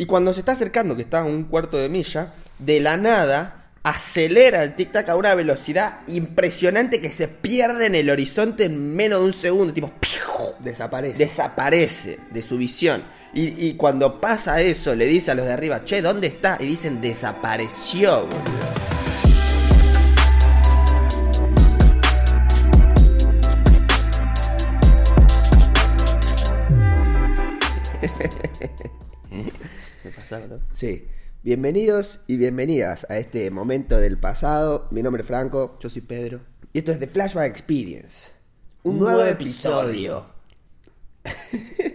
Y cuando se está acercando, que está a un cuarto de milla, de la nada acelera el tic-tac a una velocidad impresionante que se pierde en el horizonte en menos de un segundo. Tipo, ¡piu! Desaparece. desaparece de su visión. Y, y cuando pasa eso, le dice a los de arriba, che, ¿dónde está? Y dicen, desapareció, boludo. Sí. Bienvenidos y bienvenidas a este momento del pasado. Mi nombre es Franco Yo soy Pedro. y esto es The Flashback Experience. Un nuevo episodio.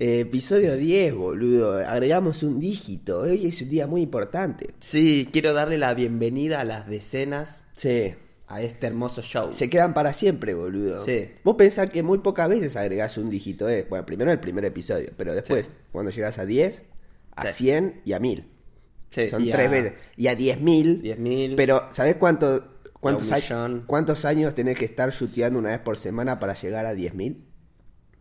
Eh, episodio 10, boludo. Agregamos un dígito. Hoy es un día muy importante. Sí, quiero darle la bienvenida a las decenas Sí. a este hermoso show. Se quedan para siempre, boludo. Sí. Vos pensás que muy pocas veces agregás un dígito. Eh. Bueno, primero el primer episodio, pero después, Sí. cuando llegas a 10, a Sí. 100 y a 1000. Sí, Son tres a veces. Y a 10.000. 10.000. Pero, ¿sabés cuánto, cuántos, un a- millón. cuántos años tenés que estar chuteando una vez por semana para llegar a 10.000?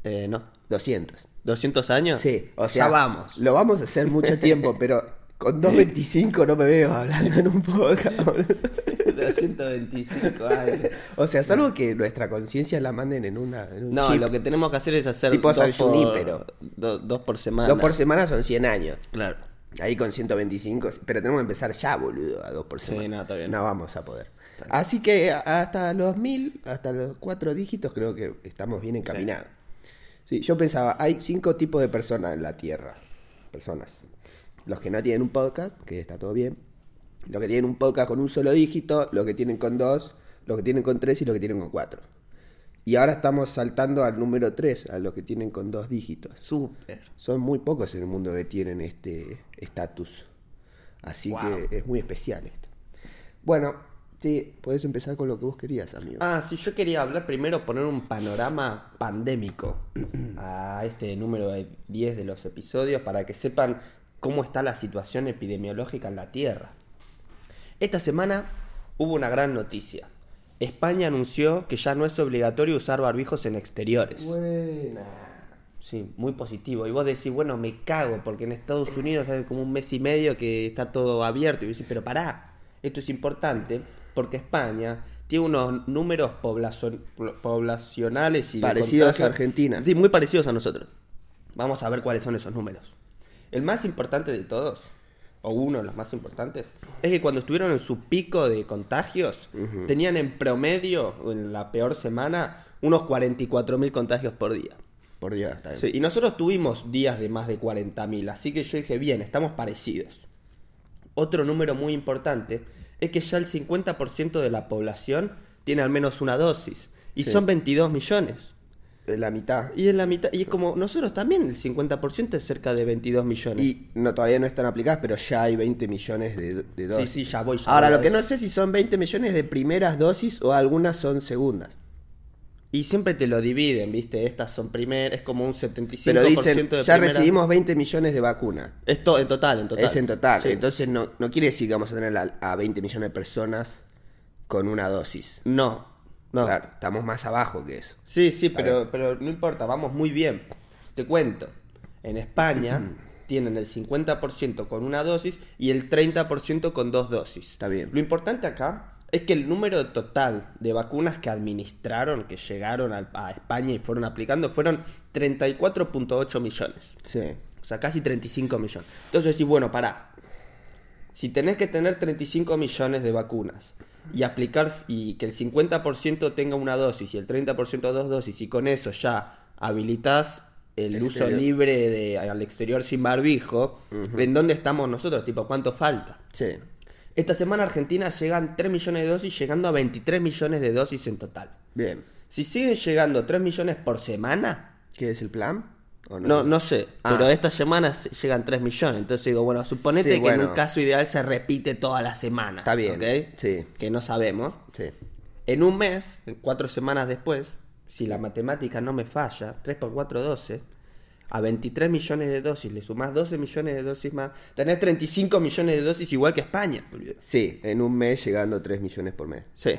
Eh, no. 200. ¿200 años? Sí, o Ya sea, vamos. Lo vamos a hacer mucho tiempo, pero con 2.25 no me veo hablando en un podcast. Boludo. 225 años. O sea, salvo que nuestra conciencia la manden en, una, en un No, chip. lo que tenemos que hacer es hacer Tipo dos, por, do- dos por semana. Dos por semana son 100 años. Claro. Ahí con 125, pero tenemos que empezar ya, boludo, a dos por Sí, semana. no, está bien. No vamos a poder. Así que hasta los mil, hasta los cuatro dígitos, creo que estamos bien encaminados. Sí, yo pensaba, hay cinco tipos de personas en la Tierra. Personas. Los que no tienen un podcast, que está todo bien. Los que tienen un podcast con un solo dígito, los que tienen con dos, los que tienen con tres y los que tienen con cuatro. Y ahora estamos saltando al número tres, a los que tienen con dos dígitos. Súper. Son muy pocos en el mundo que tienen este estatus. Así Wow. que es muy especial esto. Bueno, sí, puedes empezar con lo que vos querías, amigo. Ah, sí, yo quería hablar primero, poner un panorama pandémico a este número de 10 de los episodios para que sepan cómo está la situación epidemiológica en la Tierra. Esta semana hubo una gran noticia. España anunció que ya no es obligatorio usar barbijos en exteriores. Buena. Sí, muy positivo. Y vos decís, bueno, me cago, porque en Estados Unidos hace como un mes y medio que está todo abierto. Y vos decís, pero pará, esto es importante, porque España tiene unos números poblacion- poblacionales y Parecidos a Argentina. Sí, muy parecidos a nosotros. Vamos a ver cuáles son esos números. El más importante de todos, o uno de los más importantes, es que cuando estuvieron en su pico de contagios, tenían en promedio, en la peor semana, unos 44.000 contagios por día. Por Dios, está bien. Sí, y nosotros tuvimos días de más de 40.000, así que yo dije, bien, estamos parecidos. Otro número muy importante es que ya el 50% de la población tiene al menos una dosis, y Sí. son 22 millones. Es La mitad. Y es la mitad, y es como nosotros también, el 50% es cerca de 22 millones. Y no, todavía no están aplicadas, pero ya hay 20 millones de, de dosis. sí, ya voy. ya Ahora, voy a lo que no sé si son 20 millones de primeras dosis o algunas son segundas. Y siempre te lo dividen, ¿viste? Estas son primeras, es como un 75% Pero dicen, de ya recibimos 20 millones de vacunas. Esto en total, en total. Es en total. Sí. Entonces no, no quiere decir que vamos a tener a, a 20 millones de personas con una dosis. No, no. Claro, estamos más abajo que eso. Sí, sí, pero, pero no importa, vamos muy bien. Te cuento, en España tienen el 50% con una dosis y el 30% con dos dosis. Está bien. Lo importante acá es que el número total de vacunas que administraron, que llegaron a, España y fueron aplicando, fueron 34.8 millones. Sí. O sea, casi 35 millones. Entonces, sí, bueno, pará. Si tenés que tener 35 millones de vacunas y aplicar y que el 50% tenga una dosis y el 30% dos dosis y con eso ya habilitas el uso libre de, al exterior sin barbijo, ¿en dónde estamos nosotros? Tipo, ¿cuánto falta? Sí. Esta semana Argentina llegan 3 millones de dosis, llegando a 23 millones de dosis en total. Bien. Si siguen llegando 3 millones por semana, ¿Qué es el plan? ¿O no, no sé, Ah. pero esta semana se- llegan 3 millones. Entonces digo, bueno, suponete Sí, que bueno. en un caso ideal se repite toda la semana. Está bien, ¿ok? sí. Que no sabemos. Sí. En un mes, cuatro semanas después, si la matemática no me falla, 3 por 4, 12, a 23 millones de dosis le sumás 12 millones de dosis más, tenés 35 millones de dosis igual que España. Sí, en un mes llegando 3 millones por mes. Sí.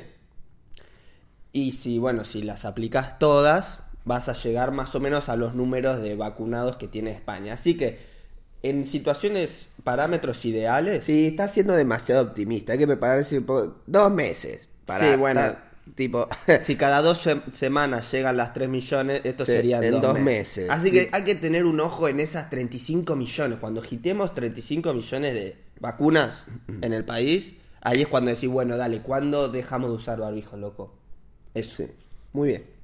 Y si, bueno, si las aplicas todas, vas a llegar más o menos a los números de vacunados que tiene España. Así que en situaciones, parámetros ideales. Sí, está siendo demasiado optimista. Hay que prepararse un poco. Dos meses. Para Sí, bueno. estar, tipo. Si cada dos sem- semanas llegan las 3 millones, esto Sí, serían en dos, dos meses. meses. Así que hay que tener un ojo en esas 35 millones. Cuando agitemos 35 millones de vacunas en el país, ahí es cuando decís, bueno, dale, ¿cuándo dejamos de usar barbijo, loco? Eso. Sí, muy bien.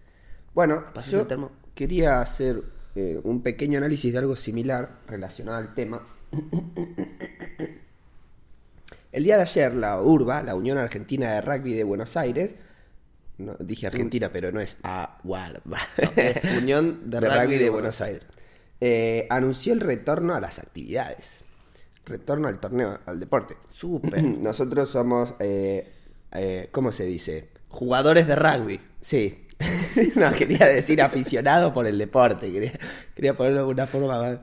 Bueno, ¿Pasás yo termo? quería hacer eh, un pequeño análisis de algo similar relacionado al tema. El día de ayer, la URBA, la Unión Argentina de Rugby de Buenos Aires, no, dije Argentina, pero no es AUARBA, Es Unión de, de, Rugby, Rugby de Buenos Aires, eh, anunció el retorno a las actividades, retorno al torneo, al deporte. Súper. Nosotros somos, eh, eh, ¿cómo se dice? Jugadores de rugby. Sí. no, quería decir aficionado por el deporte. Quería, quería ponerlo de alguna forma más.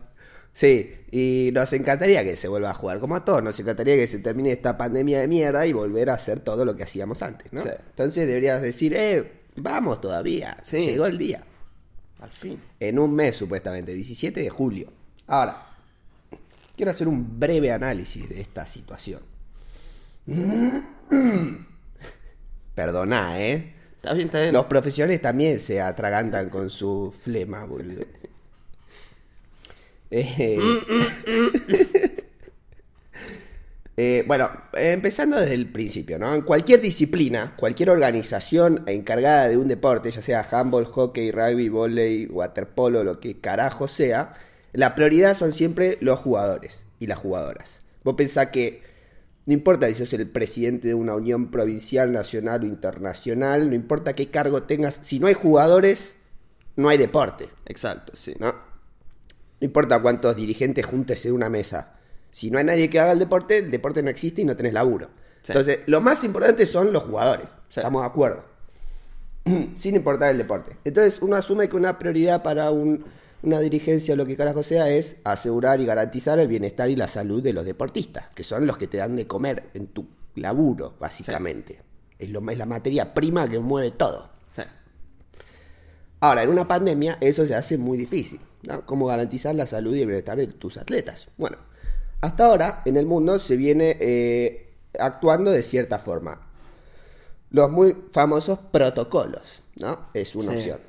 Sí, y nos encantaría que se vuelva a jugar. Como a todos, nos encantaría que se termine esta pandemia de mierda y volver a hacer todo lo que hacíamos antes, ¿no? Sí. Entonces deberías decir, eh, vamos todavía. Sí. Llegó el día. Al fin. En un mes, supuestamente, 17 de julio. Ahora, quiero hacer un breve análisis de esta situación. Perdoná, ¿eh? Está bien, está bien. Los profesionales también se atragantan con su flema, boludo. Eh, eh, bueno, eh, empezando desde el principio, ¿no? En cualquier disciplina, cualquier organización encargada de un deporte, ya sea handball, hockey, rugby, volei, waterpolo, lo que carajo sea, la prioridad son siempre los jugadores y las jugadoras. Vos pensás que no importa si sos el presidente de una unión provincial, nacional o internacional, no importa qué cargo tengas, si no hay jugadores, no hay deporte, Exacto, sí. ¿no? No importa cuántos dirigentes juntes en una mesa. Si no hay nadie que haga el deporte, el deporte no existe y no tenés laburo. Sí. Entonces, lo más importante son los jugadores. Sí. Estamos de acuerdo. Sin importar el deporte. Entonces, uno asume que una prioridad para un- una dirigencia lo que carajo sea es asegurar y garantizar el bienestar y la salud de los deportistas, que son los que te dan de comer en tu laburo, básicamente. Es, lo, es la materia prima que mueve todo. Sí. Ahora, en una pandemia eso se hace muy difícil. ¿no? ¿Cómo garantizar la salud y el bienestar de tus atletas? Bueno, hasta ahora en el mundo se viene eh, actuando de cierta forma. Los muy famosos protocolos, ¿no? Es una Sí. opción.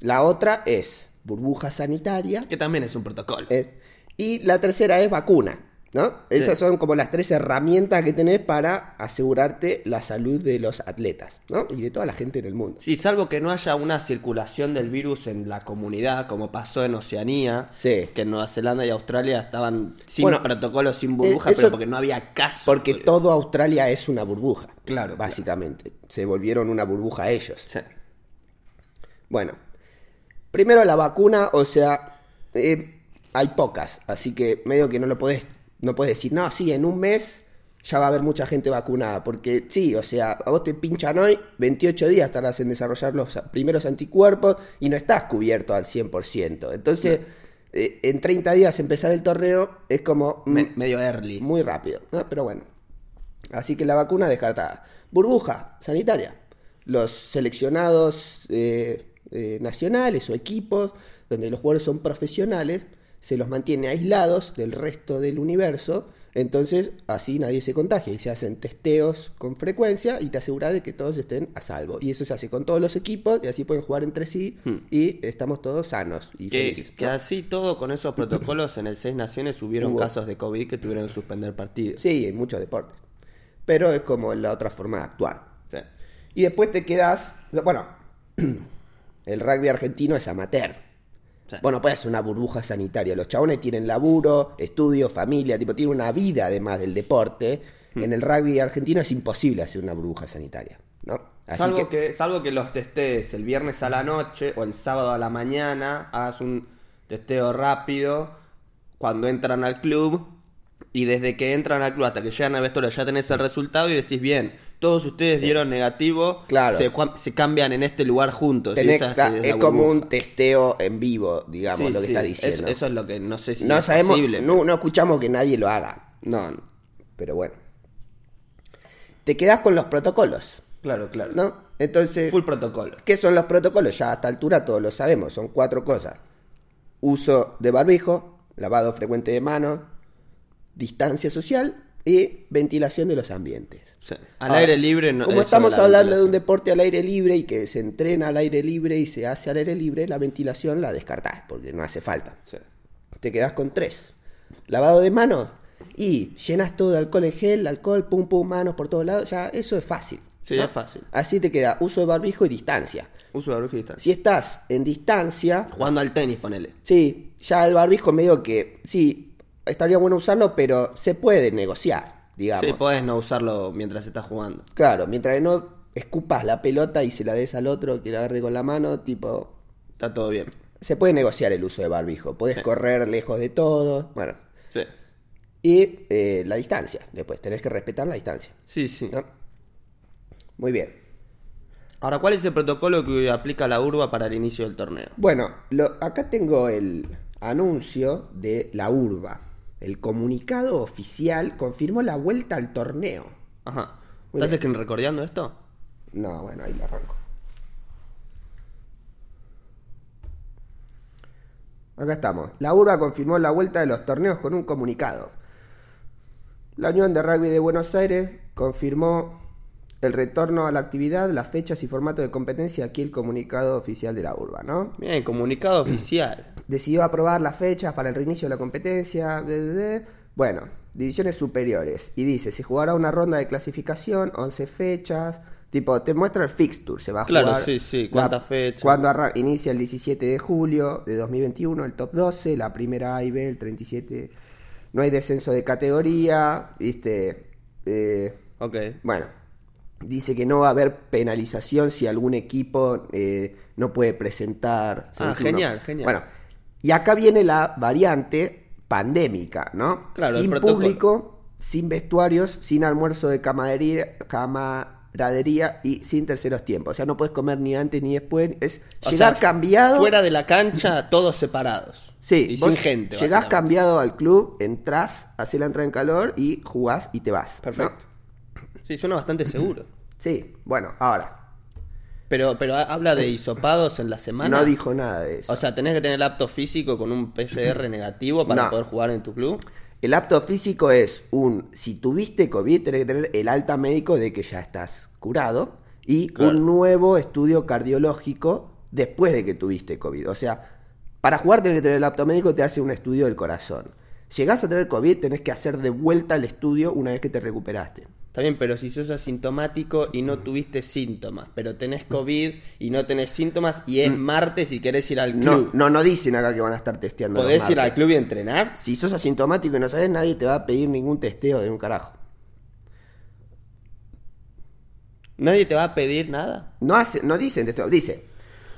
La otra es burbuja sanitaria. Que también es un protocolo. eh, y la tercera es vacuna, ¿no? Esas Sí. son como las tres herramientas que tenés para asegurarte la salud de los atletas, ¿no? Y de toda la gente en el mundo. Sí, salvo que no haya una circulación del virus en la comunidad, como pasó en Oceanía, Sí. que en Nueva Zelanda y Australia estaban sin Bueno, protocolos, sin burbuja, eh, eso- pero porque no había caso. Porque todo Australia es una burbuja. Claro, Básicamente. Se volvieron una burbuja ellos. Sí. Bueno. Primero la vacuna, o sea, eh, hay pocas. Así que medio que no lo podés, no podés decir, no, sí, en un mes ya va a haber mucha gente vacunada. Porque sí, o sea, a vos te pinchan hoy, 28 días tardas en desarrollar los primeros anticuerpos y no estás cubierto al 100%. Entonces, eh, en 30 días empezar el torneo es como... Me- medio early. muy rápido, ¿no? pero bueno. Así que la vacuna descartada. Burbuja sanitaria. Los seleccionados eh, eh, nacionales o equipos, donde los jugadores son profesionales, se los mantiene aislados del resto del universo. Entonces, así nadie se contagia y se hacen testeos con frecuencia y te asegura de que todos estén a salvo. Y eso se hace con todos los equipos y así pueden jugar entre sí y estamos todos sanos y Que, felices, que ¿no? así todo, con esos protocolos, en el Seis Naciones hubieron Hubo. casos de COVID que tuvieron que suspender partidos. Sí, en muchos deportes. Pero es como la otra forma de actuar. Sí. Y después te quedas. Bueno, el rugby argentino es amateur. Sí. Bueno, puede ser una burbuja sanitaria. Los chabones tienen laburo, estudio, familia, tipo, tienen una vida además del deporte. Hmm. En el rugby argentino es imposible hacer una burbuja sanitaria, ¿no? Así Salvo que, que... salvo que los testees el viernes a la noche o el sábado a la mañana, hagas un testeo rápido cuando entran al club y desde que entran al club hasta que llegan al vestuario ya tenés el resultado y decís, bien, todos ustedes dieron negativo, Claro. se, cambian en este lugar juntos. tenés- esa es como un testeo en vivo, digamos, Sí, lo que sí, está diciendo. Eso, es lo que no sé si no es sabemos, posible. no, no escuchamos que nadie lo haga. No, no. Pero bueno. Te quedás con los protocolos, claro, claro. ¿no? Entonces. Full protocolo. ¿Qué son los protocolos? Ya a esta altura todos lo sabemos, son cuatro cosas. Uso de barbijo, lavado frecuente de manos, distancia social y ventilación de los ambientes. Sí. Al Ahora, aire libre no Como estamos la hablando de un deporte al aire libre y que se entrena al aire libre y se hace al aire libre, la ventilación la descartás porque no hace falta. Sí. Te quedás con tres. Lavado de manos y llenas todo de alcohol en gel, alcohol, pum pum, manos por todos lados, ya eso es fácil. Sí, es fácil. Así te queda uso de barbijo y distancia. Uso de barbijo y distancia. Si estás en distancia, Jugando al tenis, ponele. sí, ya el barbijo medio que, sí, estaría bueno usarlo, pero se puede negociar, digamos. Sí, podés no usarlo mientras estás jugando. Claro, mientras no escupas la pelota y se la des al otro que la agarre con la mano, tipo, Está todo bien. se puede negociar el uso de barbijo. Podés Sí. correr lejos de todo, bueno. Sí. Y eh, la distancia, después tenés que respetar la distancia. Sí, sí. ¿no? Muy bien. Ahora, ¿cuál es el protocolo que aplica la urba para el inicio del torneo? Bueno, lo- acá tengo el anuncio de la urba. El comunicado oficial confirmó la vuelta al torneo. Ajá. Muy ¿Estás bien. screen recordando esto? No, bueno, ahí lo arranco. Acá estamos. La urba confirmó la vuelta de los torneos con un comunicado. La Unión de Rugby de Buenos Aires confirmó el retorno a la actividad, las fechas y formato de competencia. Aquí el comunicado oficial de la urba, ¿no? Bien, comunicado oficial. decidió aprobar las fechas para el reinicio de la competencia. de, de, de. Bueno, divisiones superiores. Y dice, se jugará una ronda de clasificación, 11 fechas. Tipo, te muestra el fixture, se va a Claro, jugar. sí, sí, la- cuántas fechas. Cuando inicia el 17 de julio de 2021, el top 12, la primera A y B, el 37. No hay descenso de categoría, viste. Eh, Ok. bueno, dice que no va a haber penalización si algún equipo eh, no puede presentar. Ah, 21. genial, genial. Bueno, y acá viene la variante pandémica, ¿no? Claro, sin público, sin vestuarios, sin almuerzo de camaradería, camaradería y sin terceros tiempos. O sea, no puedes comer ni antes ni después. Es O llegar sea, cambiado. Fuera de la cancha, todos separados. Sí, Y vos sin gente. Llegás cambiado al club, entrás, haces la entrada en calor y jugás y te vas. ¿no? Sí, suena bastante seguro. Sí, bueno, ahora. Pero, pero ha- habla de hisopados en la semana. No dijo nada de eso. O sea, tenés que tener el apto físico con un PCR negativo para No. poder jugar en tu club. El apto físico es un, si tuviste COVID, tenés que tener el alta médico de que ya estás curado y Claro. un nuevo estudio cardiológico después de que tuviste COVID. O sea, para jugar tenés que tener el apto médico, te hace un estudio del corazón. Llegás a tener COVID, tenés que hacer de vuelta el estudio una vez que te recuperaste. Está bien, pero si sos asintomático y no tuviste síntomas, pero tenés COVID y no tenés síntomas y es martes y querés ir al Mm. No, club, no, no dicen acá que van a estar testeando. los ¿podés ir al club y entrenar? Si sos asintomático y no sabes, nadie te va a pedir ningún testeo de un carajo. ¿Nadie te va a pedir nada? No, hace, no dicen testeo, dice,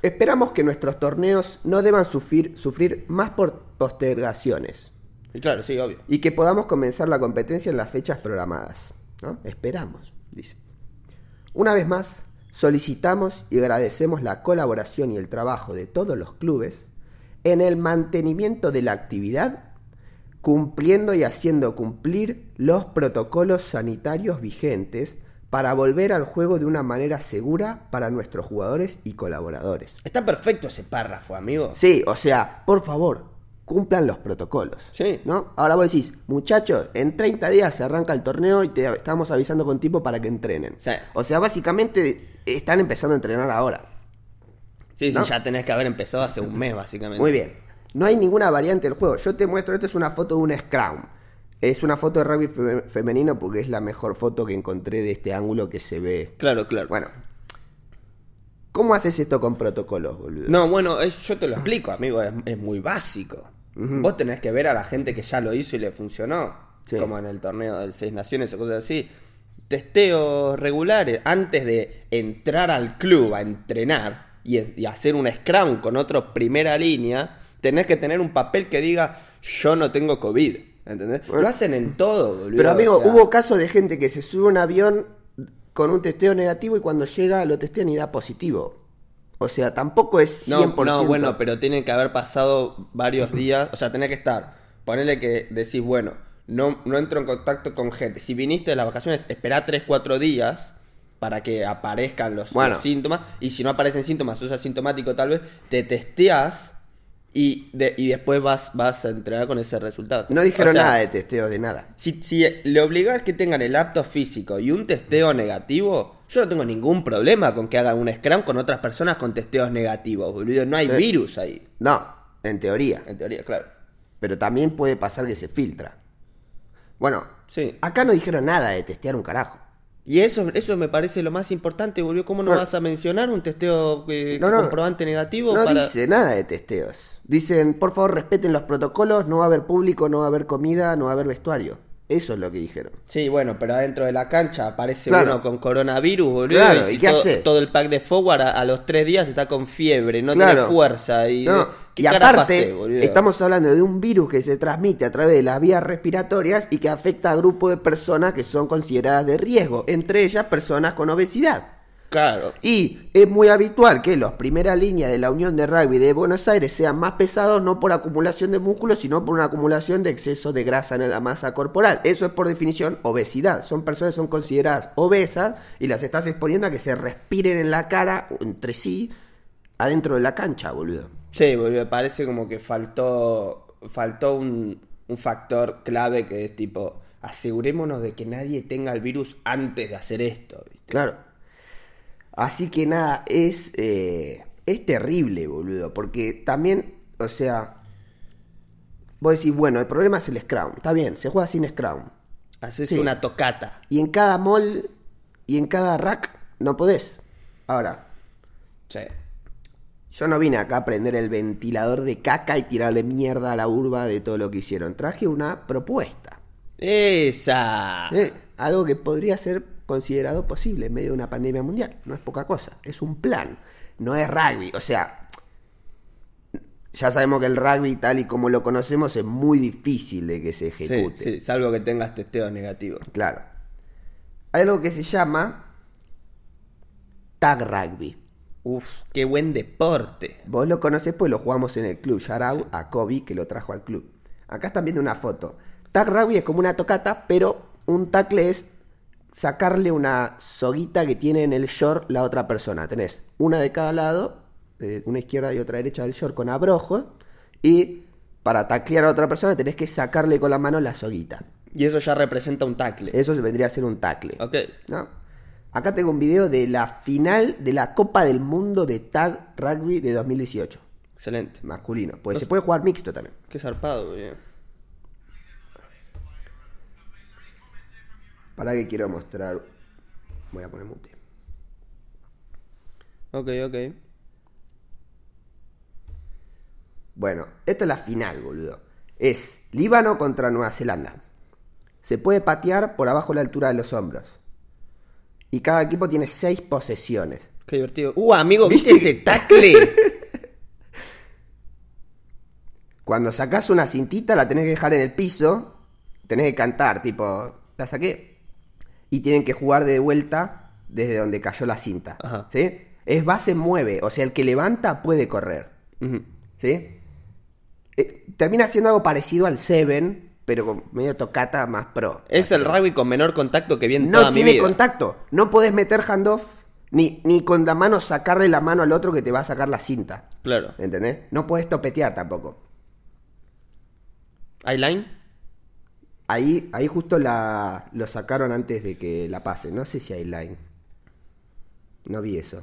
esperamos que nuestros torneos no deban sufrir, sufrir más por postergaciones Y claro, sí, obvio. y que podamos comenzar la competencia en las fechas programadas. ¿No? Esperamos, dice. Una vez más, solicitamos y agradecemos la colaboración y el trabajo de todos los clubes en el mantenimiento de la actividad, cumpliendo y haciendo cumplir los protocolos sanitarios vigentes para volver al juego de una manera segura para nuestros jugadores y colaboradores. Está perfecto ese párrafo, amigo. Sí, o sea, por favor, cumplan los protocolos. Sí. ¿No? Ahora vos decís, muchachos, en 30 días se arranca el torneo y te estamos avisando con tiempo para que entrenen. Sí. O sea, básicamente están empezando a entrenar ahora. Sí, ¿No? sí, ya tenés que haber empezado hace un mes, básicamente. Muy bien. No hay ninguna variante del juego. Yo te muestro, esto es una foto de un Scrum. Es una foto de rugby fe- femenino porque es la mejor foto que encontré de este ángulo que se ve. Claro, claro. Bueno. ¿Cómo haces esto con protocolos, boludo? No, bueno, es- yo te lo explico, amigo, es, es muy básico. Vos tenés que ver a la gente que ya lo hizo y le funcionó, Sí. como en el torneo del Seis Naciones o cosas así. Testeos regulares antes de entrar al club a entrenar y, y hacer un scrum con otro primera línea, tenés que tener un papel que diga yo no tengo COVID. ¿Entendés? Bueno. Lo hacen en todo, boludo. Pero amigo, o sea, hubo casos de gente que se sube a un avión con un testeo negativo y cuando llega lo testean y da positivo. O sea, tampoco es 100%. No, no, bueno, pero tienen que haber pasado varios días. O sea, tenés que estar. Ponele que decís, bueno, no, no entro en contacto con gente. Si viniste de las vacaciones, esperá 3, 4 días para que aparezcan los, Bueno. los síntomas. Y si no aparecen síntomas, sos asintomático tal vez, te testeás y, de- y después vas, vas a entrenar con ese resultado. No dijeron O sea, nada de testeos de nada. Si, si le obligás que tengan el apto físico y un testeo negativo, yo no tengo ningún problema con que hagan un scrum con otras personas con testeos negativos, boludo. No hay Sí. virus ahí, No, en teoría. en teoría, claro. Pero también puede pasar que se filtra. Bueno, Sí. acá no dijeron nada de testear un carajo. Y eso, eso me parece lo más importante, boludo. ¿Cómo no Bueno. vas a mencionar un testeo eh, No, no. comprobante negativo No para... dice nada de testeos. Dicen, por favor, respeten los protocolos, no va a haber público, no va a haber comida, no va a haber vestuario. Eso es lo que dijeron. Sí, bueno, pero adentro de la cancha aparece Claro. uno con coronavirus, boludo. Claro, y ¿y si qué todo, hace? todo el pack de forward a, a los tres días está con fiebre, no Claro. tiene fuerza. Y, No, ¿qué y aparte, boludo? estamos hablando de un virus que se transmite a través de las vías respiratorias y que afecta a grupos de personas que son consideradas de riesgo, entre ellas personas con obesidad. Claro. Y es muy habitual que los primeras líneas de la Unión de Rugby de Buenos Aires sean más pesados no por acumulación de músculos, sino por una acumulación de exceso de grasa en la masa corporal. Eso es por definición obesidad. Son personas que son consideradas obesas y las estás exponiendo a que se respiren en la cara entre sí adentro de la cancha, boludo. Sí, boludo, parece como que faltó, faltó un, un factor clave que es tipo, asegurémonos de que nadie tenga el virus antes de hacer esto. ¿viste? Claro. Así que nada, es, eh, es terrible, boludo. Porque también, o sea, vos decís, bueno, el problema es el Scrum. Está bien, se juega sin Scrum. Haces Sí. una tocata. Y en cada mall y en cada rack no podés. Ahora, Sí. yo no vine acá a prender el ventilador de caca y tirarle mierda a la urba de todo lo que hicieron. Traje una propuesta. Esa. Eh, algo que podría ser considerado posible en medio de una pandemia mundial. No es poca cosa, es un plan. No es rugby. O sea, ya sabemos que el rugby tal y como lo conocemos es muy difícil de que se Sí, ejecute. sí, salvo que tengas testeo negativo. Claro. Hay algo que se llama tag rugby. Uf, qué buen deporte. Vos lo conocés pues lo jugamos en el club. Out a Kobe que lo trajo al club. Acá están viendo una foto. Tag rugby es como una tocata, pero un tackle es sacarle una soguita que tiene en el short la otra persona. Tenés una de cada lado, eh, una izquierda y otra derecha del short con abrojo. Y para taclear a otra persona tenés que sacarle con la mano la soguita. Y eso ya representa un tackle. Eso vendría a ser un tackle. Ok. ¿no? Acá tengo un video de la final de la Copa del Mundo de Tag Rugby de 2018. Excelente. Masculino. Pues se puede jugar mixto también. Qué zarpado, boludo. Para que quiero mostrar. Voy a poner mute. Ok, ok. Bueno, esta es la final, boludo. Es Líbano contra Nueva Zelanda. Se puede patear por abajo de la altura de los hombros. Y cada equipo tiene seis posesiones. Qué divertido. Uh, amigo, ¿viste ¿Viste? ese tackle? Cuando sacás una cintita, la tenés que dejar en el piso. Tenés que cantar, tipo, la saqué. Y tienen que jugar de vuelta desde donde cayó la cinta. Ajá. ¿Sí? Es base mueve. O sea, el que levanta puede correr. ¿Sí? Eh, termina siendo algo parecido al Seven, pero con medio tocata más pro. Es el rugby con menor contacto que vi en No toda mi tiene vida. contacto. No podés meter handoff, ni, ni con la mano sacarle la mano al otro que te va a sacar la cinta. Claro. ¿Entendés? No podés topetear tampoco. ¿Hay line? Ahí, ahí justo la, lo sacaron antes de que la pase. No sé si hay line. No vi eso.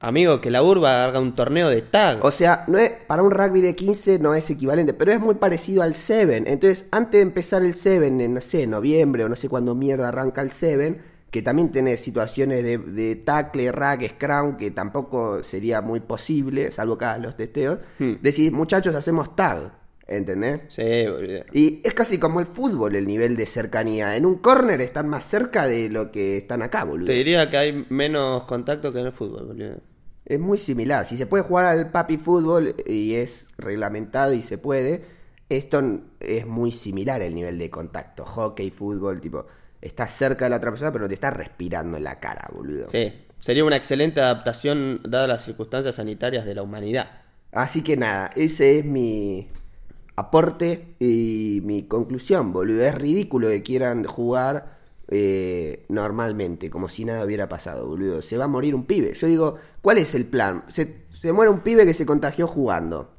Amigo, que la urba haga un torneo de tag. O sea, no es, para un rugby de 15 no es equivalente, pero es muy parecido al 7. Entonces, antes de empezar el 7, en no sé, noviembre o no sé cuándo mierda arranca el 7, que también tenés situaciones de, de tackle, rack, scrum, que tampoco sería muy posible, salvo hagas los testeos, Hmm. decís, muchachos, hacemos tag. ¿Entendés? Sí, boludo. Y es casi como el fútbol el nivel de cercanía. En un corner están más cerca de lo que están acá, boludo. Te diría que hay menos contacto que en el fútbol, boludo. Es muy similar. Si se puede jugar al papi fútbol y es reglamentado y se puede, esto es muy similar el nivel de contacto. Hockey, fútbol, tipo, estás cerca de la otra persona pero no te estás respirando en la cara, boludo. Sí. Sería una excelente adaptación dadas las circunstancias sanitarias de la humanidad. Así que nada, ese es mi aporte y mi conclusión, boludo. Es ridículo que quieran jugar eh, normalmente, como si nada hubiera pasado, boludo. Se va a morir un pibe. Yo digo, ¿cuál es el plan? Se, se muere un pibe que se contagió jugando.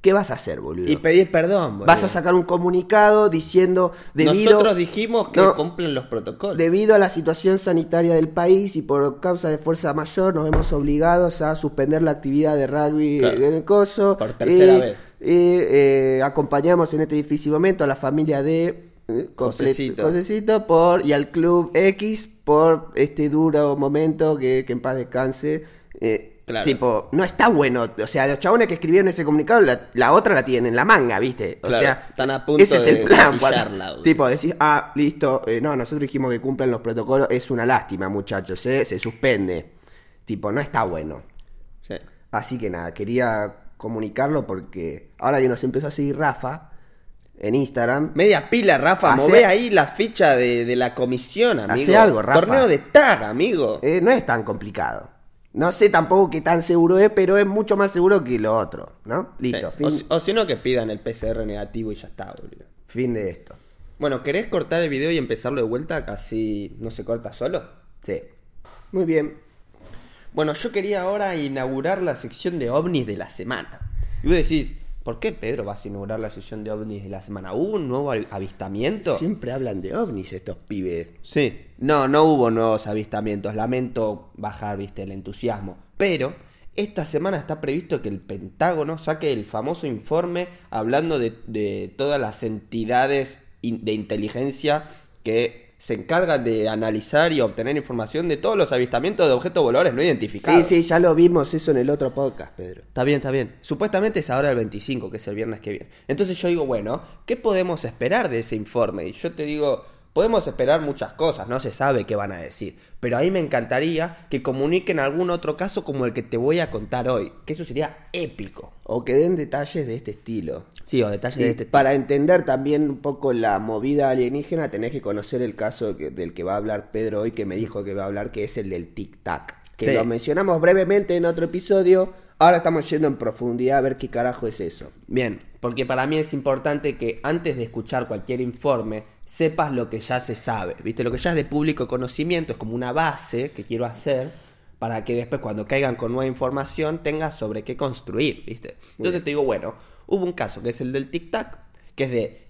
¿Qué vas a hacer, boludo? Y pedir perdón. boludo. Vas a sacar un comunicado diciendo debido Nosotros dijimos que No. cumplen los protocolos. Debido a la situación sanitaria del país y por causa de fuerza mayor, nos vemos obligados a suspender la actividad de rugby Claro. en el coso. Por tercera Y, vez. Y, eh, acompañamos en este difícil momento a la familia de eh, Josecito. Josecito por, y al club X por este duro momento que, que en paz descanse. Eh, Claro. Tipo, no está bueno. O sea, los chabones que escribieron ese comunicado, la, la otra la tienen en la manga, ¿viste? O Claro, sea, están a punto ese es de el plan. cuando- tipo, decís, ah, listo, eh, no, nosotros dijimos que cumplan los protocolos, es una lástima, muchachos, ¿eh? se suspende. Tipo, no está bueno. Sí. Así que nada, quería comunicarlo porque ahora que nos empezó a seguir Rafa en Instagram. Media pila, Rafa. Hace- Mové ahí la ficha de, de la comisión, amigo. Hace algo, Rafa. Torneo de tag, amigo. eh, no es tan complicado. No sé tampoco qué tan seguro es, pero es mucho más seguro que lo otro, ¿no? Listo, Sí. Fin, o si no, que pidan el PCR negativo y ya está, boludo. fin de esto. Bueno, ¿querés cortar el video y empezarlo de vuelta? Casi no se corta solo. Sí. Muy bien. Bueno, yo quería ahora inaugurar la sección de ovnis de la semana. Y vos decís, ¿por qué Pedro vas a inaugurar la sección de ovnis de la semana? ¿Hubo un nuevo av- avistamiento? Siempre hablan de ovnis estos pibes. Sí. No, no hubo nuevos avistamientos. Lamento bajar, viste, el entusiasmo. Pero esta semana está previsto que el Pentágono saque el famoso informe hablando de, de todas las entidades de inteligencia que se encargan de analizar y obtener información de todos los avistamientos de objetos voladores no identificados. Sí, sí, ya lo vimos eso en el otro podcast, Pedro. Está bien, está bien. Supuestamente es ahora el 25, que es el viernes que viene. Entonces yo digo, bueno, ¿qué podemos esperar de ese informe? Y yo te digo, podemos esperar muchas cosas, no se sabe qué van a decir. Pero ahí me encantaría que comuniquen algún otro caso como el que te voy a contar hoy, que eso sería épico. O que den detalles de este estilo. Sí, o detalles Y de este tipo. para entender también un poco la movida alienígena, tenés que conocer el caso que- del que va a hablar Pedro hoy, que me dijo que va a hablar, que es el del tic-tac. Que Sí. lo mencionamos brevemente en otro episodio. Ahora estamos yendo en profundidad a ver qué carajo es eso. Bien, porque para mí es importante que antes de escuchar cualquier informe sepas lo que ya se sabe. ¿Viste? Lo que ya es de público conocimiento es como una base que quiero hacer para que después cuando caigan con nueva información tengas sobre qué construir, ¿viste? Entonces te digo, bueno, hubo un caso que es el del Tic Tac, que es de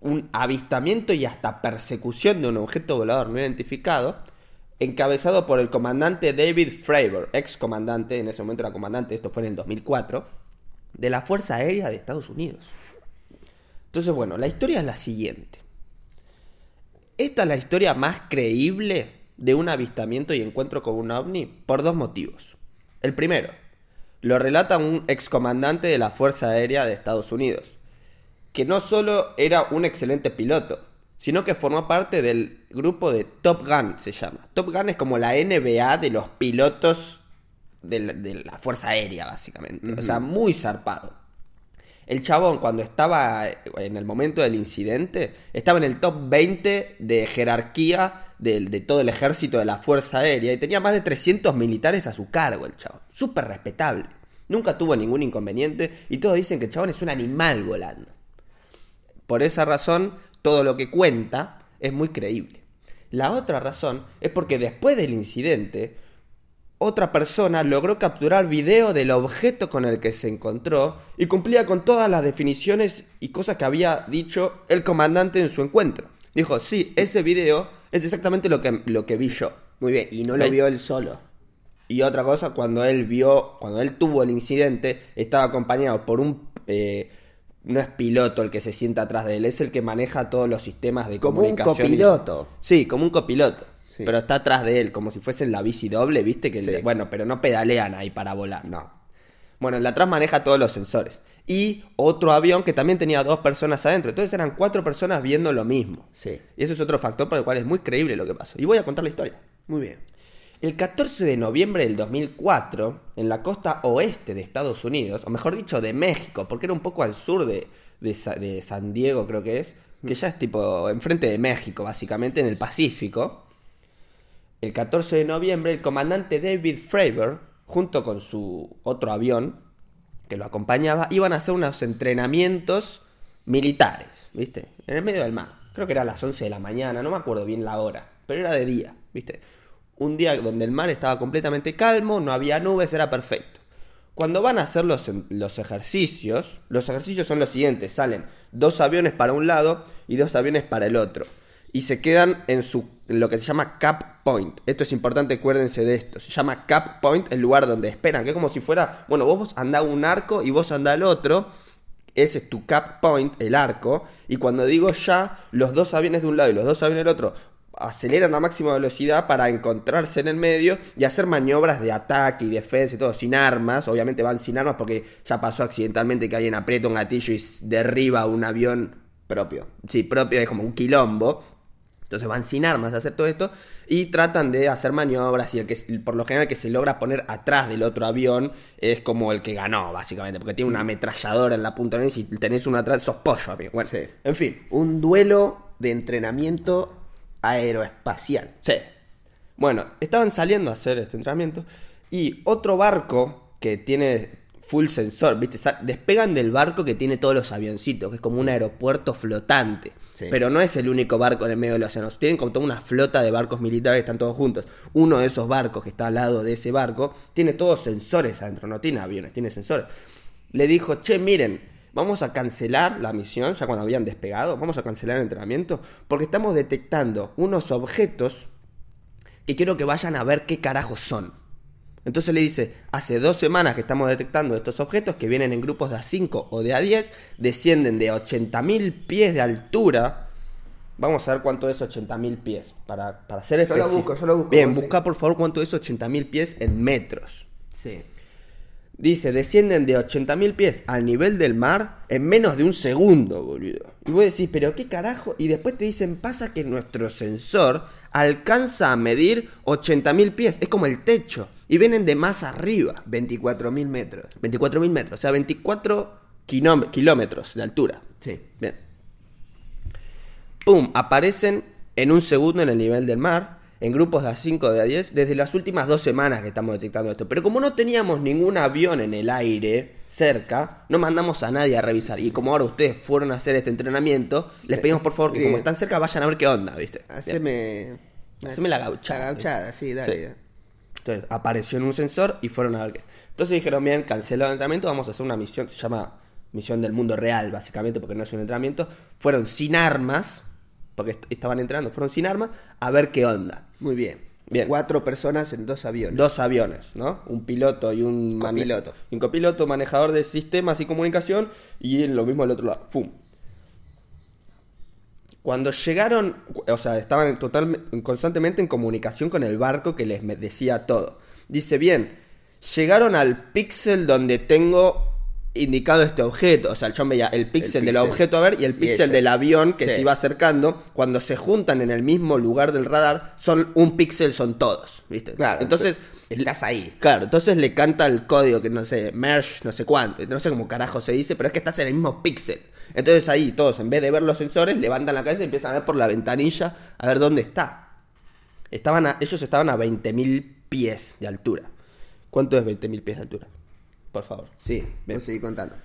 un avistamiento y hasta persecución de un objeto volador no identificado, encabezado por el comandante David Fravor, ex comandante, en ese momento era comandante, esto fue en el 2004, de la Fuerza Aérea de Estados Unidos. Entonces, bueno, la historia es la siguiente. Esta es la historia más creíble de un avistamiento y encuentro con un ovni por dos motivos. El primero, lo relata un excomandante de la Fuerza Aérea de Estados Unidos, que no solo era un excelente piloto, sino que formó parte del grupo de Top Gun, se llama. Top Gun es como la NBA de los pilotos de la, de la Fuerza Aérea, básicamente. O sea, muy zarpado. El chabón, cuando estaba en el momento del incidente, estaba en el top 20 de jerarquía de, de todo el ejército de la Fuerza Aérea y tenía más de 300 militares a su cargo, el chabón. Súper respetable. Nunca tuvo ningún inconveniente y todos dicen que el chabón es un animal volando. Por esa razón, todo lo que cuenta es muy creíble. La otra razón es porque después del incidente, otra persona logró capturar video del objeto con el que se encontró y cumplía con todas las definiciones y cosas que había dicho el comandante en su encuentro. Dijo, sí, ese video es exactamente lo que, lo que vi yo. Muy bien, y no lo vio él solo. Y otra cosa, cuando él vio, cuando él tuvo el incidente, estaba acompañado por un... eh, no es piloto el que se sienta atrás de él, es el que maneja todos los sistemas de Como un comunicación. y- copiloto. Sí, como un copiloto. Sí. Pero está atrás de él, como si fuese en la bici doble, ¿viste? Que Sí. le- bueno, pero no pedalean ahí para volar. No. Bueno, el de atrás maneja todos los sensores. Y otro avión que también tenía dos personas adentro. Entonces eran cuatro personas viendo lo mismo. Sí. Y eso es otro factor por el cual es muy creíble lo que pasó. Y voy a contar la historia. Muy bien. El 14 de noviembre del 2004, en la costa oeste de Estados Unidos, o mejor dicho, de México, porque era un poco al sur de, de de San Diego, creo que es, que ya es tipo enfrente de México, básicamente, en el Pacífico. El 14 de noviembre, el comandante David Fravor, junto con su otro avión que lo acompañaba, iban a hacer unos entrenamientos militares, ¿viste? En el medio del mar. Creo que era a las 11 de la mañana, no me acuerdo bien la hora, pero era de día, ¿viste? Un día donde el mar estaba completamente calmo, no había nubes, era perfecto. Cuando van a hacer los, los ejercicios, los ejercicios son los siguientes, salen dos aviones para un lado y dos aviones para el otro. Y se quedan en, su, lo que se llama cap point. Esto es importante, acuérdense de esto. Se llama cap point el lugar donde esperan, que es como si fuera, bueno, vos andás un arco y vos andás al otro. Ese es tu cap point, el arco. Y cuando digo ya, los dos aviones de un lado y los dos aviones del otro aceleran a máxima velocidad para encontrarse en el medio y hacer maniobras de ataque y defensa y todo, sin armas. Obviamente van sin armas porque ya pasó accidentalmente que alguien aprieta un gatillo y derriba un avión propio. Sí, propio, es como un quilombo. Entonces van sin armas a hacer todo esto y tratan de hacer maniobras y el que por lo general que se logra poner atrás del otro avión es como el que ganó básicamente porque tiene una ametralladora en la punta de y si tenés uno atrás sos pollo amigo. Bueno, en fin, un duelo de entrenamiento aeroespacial. Sí. Bueno, estaban saliendo a hacer este entrenamiento y otro barco que tiene full sensor, ¿viste? Despegan del barco que tiene todos los avioncitos, que es como un aeropuerto flotante. Pero no es el único barco en el medio del océano. Tienen como toda una flota de barcos militares que están todos juntos. Uno de esos barcos que está al lado de ese barco tiene todos sensores adentro, no tiene aviones, tiene sensores. Le dijo, che, miren, vamos a cancelar la misión, ya cuando habían despegado, vamos a cancelar el entrenamiento, porque estamos detectando unos objetos que quiero que vayan a ver qué carajos son. Entonces le dice, hace dos semanas que estamos detectando estos objetos que vienen en grupos de A5 o de A10, descienden de 80.000 pies de altura. Vamos a ver cuánto es 80.000 pies. Para, para hacer Yo lo busco, yo lo busco. Bien, busca por favor cuánto es 80.000 pies en metros. Sí. Dice, descienden de 80.000 pies al nivel del mar en menos de un segundo, boludo. Y vos decís, pero qué carajo. Y después te dicen, pasa que nuestro sensor alcanza a medir 80.000 pies. Es como el techo. Y vienen de más arriba. 24.000 metros. 24.000 metros. O sea, 24 kilómetros de altura. Sí. Bien. Pum, aparecen en un segundo en el nivel del mar en grupos de A5 de A10 desde las últimas dos semanas que estamos detectando esto. Pero como no teníamos ningún avión en el aire cerca, no mandamos a nadie a revisar. Y como ahora ustedes fueron a hacer este entrenamiento, les pedimos por favor que como están cerca vayan a ver qué onda, ¿viste? Haceme, Haceme la gauchada. La gauchada, sí, dale. Entonces apareció en un sensor y fueron a ver qué. Entonces dijeron, bien, cancelado el entrenamiento, vamos a hacer una misión, se llama misión del mundo real, básicamente, porque no es un entrenamiento. Fueron sin armas, porque estaban entrenando, fueron sin armas, a ver qué onda. Muy bien. Bien. Cuatro personas en dos aviones. Dos aviones, ¿no? Un piloto y un copiloto. Un copiloto, manejador de sistemas y comunicación, y lo mismo el otro lado. ¡Fum! Cuando llegaron, o sea, estaban total, constantemente en comunicación con el barco que les decía todo. Dice, bien, llegaron al píxel donde tengo indicado este objeto. O sea, el chon veía el píxel del objeto a ver y el píxel del avión que se iba acercando. Cuando se juntan en el mismo lugar del radar, son un píxel, son todos. ¿Viste? Claro. Entonces. Estás ahí. Claro, entonces le canta el código que no sé, merge, no sé cuánto. No sé cómo carajo se dice, pero es que estás en el mismo píxel. Entonces ahí todos, en vez de ver los sensores, levantan la cabeza y empiezan a ver por la ventanilla a ver dónde está. Estaban ellos estaban a 20.000 pies de altura. ¿Cuánto es 20.000 pies de altura? por favor. Sí, voy a seguir contando.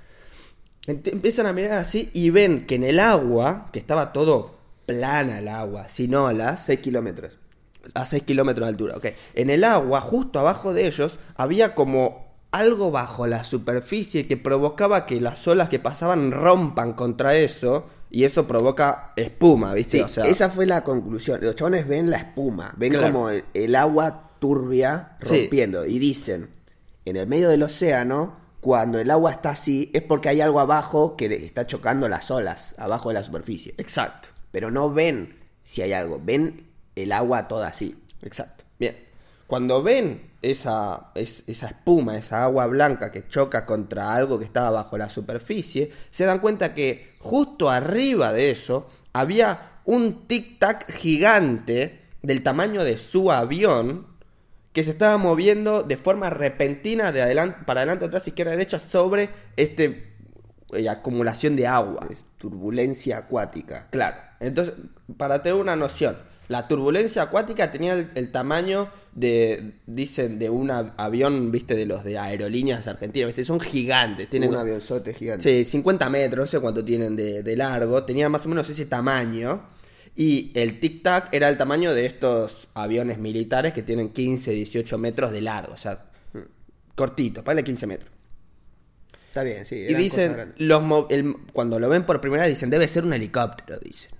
Empiezan a mirar así y ven que en el agua, que estaba todo plana el agua, sin olas. 6 kilómetros. A 6 kilómetros de altura, ok. En el agua, justo abajo de ellos, había como algo bajo la superficie que provocaba que las olas que pasaban rompan contra eso y eso provoca espuma, ¿viste? o sea, esa fue la conclusión. Los chabones ven la espuma, ven como el, agua turbia rompiendo y dicen, en el medio del océano, cuando el agua está así, es porque hay algo abajo que está chocando las olas, abajo de la superficie. Exacto. Pero no ven si hay algo, ven el agua toda así. Exacto. Bien. Cuando ven esa, esa espuma, esa agua blanca que choca contra algo que estaba bajo la superficie, se dan cuenta que justo arriba de eso había un tic-tac gigante del tamaño de su avión que se estaba moviendo de forma repentina de adelante, para adelante, atrás, izquierda, derecha sobre este eh, acumulación de agua. Es turbulencia acuática. Claro. Entonces, para tener una noción, La turbulencia acuática tenía el, el tamaño de, dicen, de un av- avión, viste, de los de aerolíneas argentinas, viste, son gigantes, tienen Un avionzote gigante. Sí, 50 metros, no sé cuánto tienen de, de largo. Tenía más o menos ese tamaño. Y el Tic Tac era el tamaño de estos aviones militares que tienen 15, 18 metros de largo. O sea, cortito, vale 15 metros. Está bien, sí. Y dicen, los el- cuando lo ven por primera vez, dicen, debe ser un helicóptero, dicen.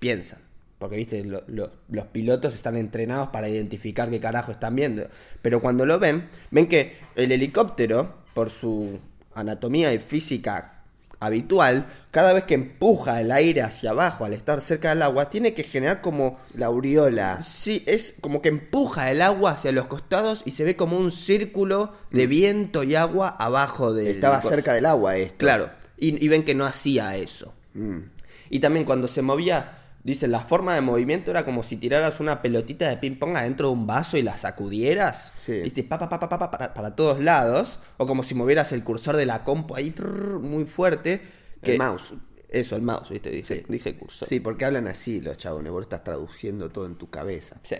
Piensan. Porque, viste, lo- lo- los pilotos están entrenados para identificar qué carajo están viendo. Pero cuando lo ven, ven que el helicóptero, por su anatomía y física habitual, cada vez que empuja el aire hacia abajo al estar cerca del agua, tiene que generar como La aureola. Sí, es como que empuja el agua hacia los costados y se ve como un círculo de viento y agua abajo del... Estaba cerca del agua esto. Claro, y, y ven que no hacía eso. Mm. Y también cuando se movía, dicen, la forma de movimiento era como si tiraras una pelotita de ping-pong adentro de un vaso y la sacudieras. Sí. ¿Viste? Pa, pa, pa, pa, pa, pa, para, para todos lados. O como si movieras el cursor de la compu ahí trrr, muy fuerte. El mouse. Eso, el mouse, ¿viste? Dije, Sí. dije cursor. Sí, porque hablan así los chabones. Vos estás traduciendo todo en tu cabeza. Sí.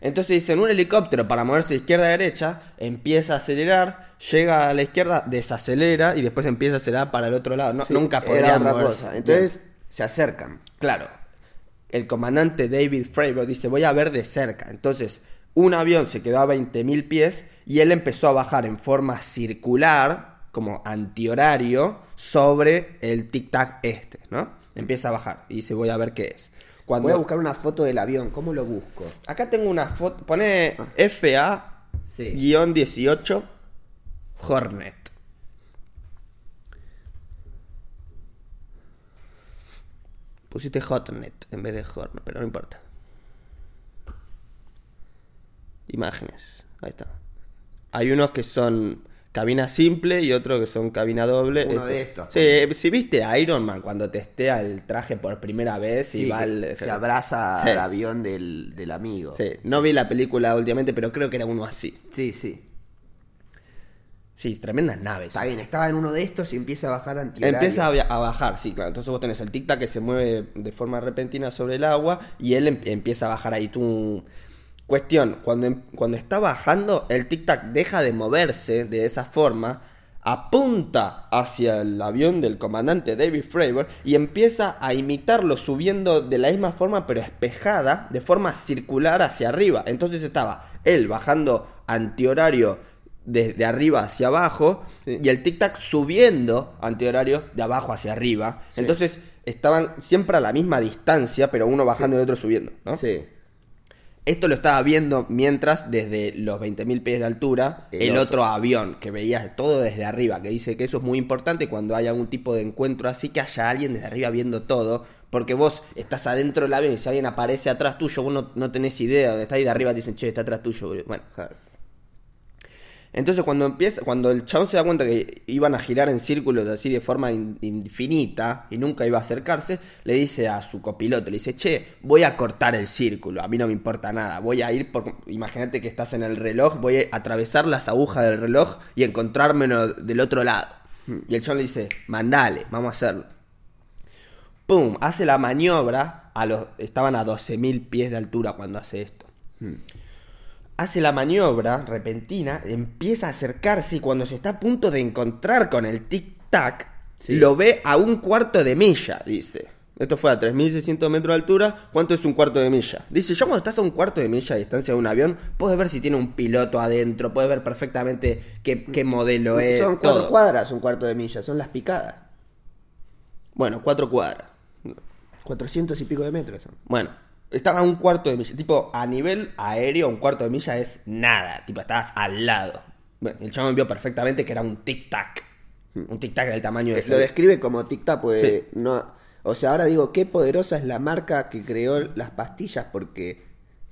Entonces dicen, un helicóptero para moverse de izquierda a derecha, empieza a acelerar, llega a la izquierda, desacelera y después empieza a acelerar para el otro lado. No, Sí, nunca podría moverse. Entonces se acercan. Claro. El comandante David Fravor dice, voy a ver de cerca. Entonces, un avión se quedó a 20.000 pies y él empezó a bajar en forma circular, como antihorario, sobre el tic-tac este, ¿no? Empieza a bajar y dice, voy a ver qué es. Cuando... Voy a buscar una foto del avión. ¿Cómo lo busco? Acá tengo una foto, pone Ah. FA-18 Hornet. Pusiste Hotnet en vez de Hornet, pero no importa. Imágenes, ahí está. Hay unos que son cabina simple y otros que son cabina doble. Uno Este- de estos. Sí, si viste a Iron Man cuando testea el traje por primera vez y va al- se abraza Sí. al avión del, del amigo. Sí, no vi la película últimamente, pero creo que era uno así. sí, sí. Sí, tremendas naves. Está bien, estaba en uno de estos y empieza a bajar antihorario. Empieza a, bajar, sí, claro. Entonces vos tenés el tic-tac que se mueve de forma repentina sobre el agua y él em- empieza a bajar ahí. Tú... Cuestión, cuando, em- cuando está bajando, el tic-tac deja de moverse de esa forma, apunta hacia el avión del comandante David Fravor y empieza a imitarlo subiendo de la misma forma pero espejada, de forma circular hacia arriba. Entonces estaba él bajando antihorario desde arriba hacia abajo Sí. y el tic-tac subiendo antihorario de abajo hacia arriba. Sí. Entonces estaban siempre a la misma distancia, pero uno bajando y el otro subiendo. ¿no? Sí. Esto lo estaba viendo mientras desde los 20.000 pies de altura El el, otro. otro. avión, que veías todo desde arriba, que dice que eso es muy importante cuando hay algún tipo de encuentro así, que haya alguien desde arriba viendo todo, porque vos estás adentro del avión y si alguien aparece atrás tuyo, vos no, no tenés idea dónde está y de arriba te dicen, che, está atrás tuyo. boludo". Bueno, Claro. Entonces cuando empieza, cuando el chabón se da cuenta que iban a girar en círculos así de forma in- infinita y nunca iba a acercarse, le dice a su copiloto, le dice, che, voy a cortar el círculo, a mí no me importa nada, voy a ir por, imagínate que estás en el reloj, voy a atravesar las agujas del reloj y encontrármelo del otro lado. Y el chabón le dice, mandale, vamos a hacerlo. ¡Pum! Hace la maniobra, a los, estaban a 12.000 pies de altura cuando hace esto hace la maniobra repentina, empieza a acercarse y cuando se está a punto de encontrar con el tic-tac, Sí. lo ve a un cuarto de milla, dice. Esto fue a 3.600 metros de altura. ¿Cuánto es un cuarto de milla? Dice, ya cuando estás a un cuarto de milla de distancia de un avión, puedes ver si tiene un piloto adentro, puedes ver perfectamente qué, qué modelo es. Son cuatro todo. cuadras, un cuarto de milla, son las picadas. Bueno, cuatro cuadras. 400 y pico de metros son. Bueno, estaba a un cuarto de milla. Tipo, a nivel aéreo, un cuarto de milla es nada. Tipo, estabas al lado. Bueno, el chabón vio perfectamente que era un tic-tac. Un tic-tac del tamaño de... Eh, Lo describe como tic-tac, pues Sí. no. O sea, ahora digo, qué poderosa es la marca que creó las pastillas, porque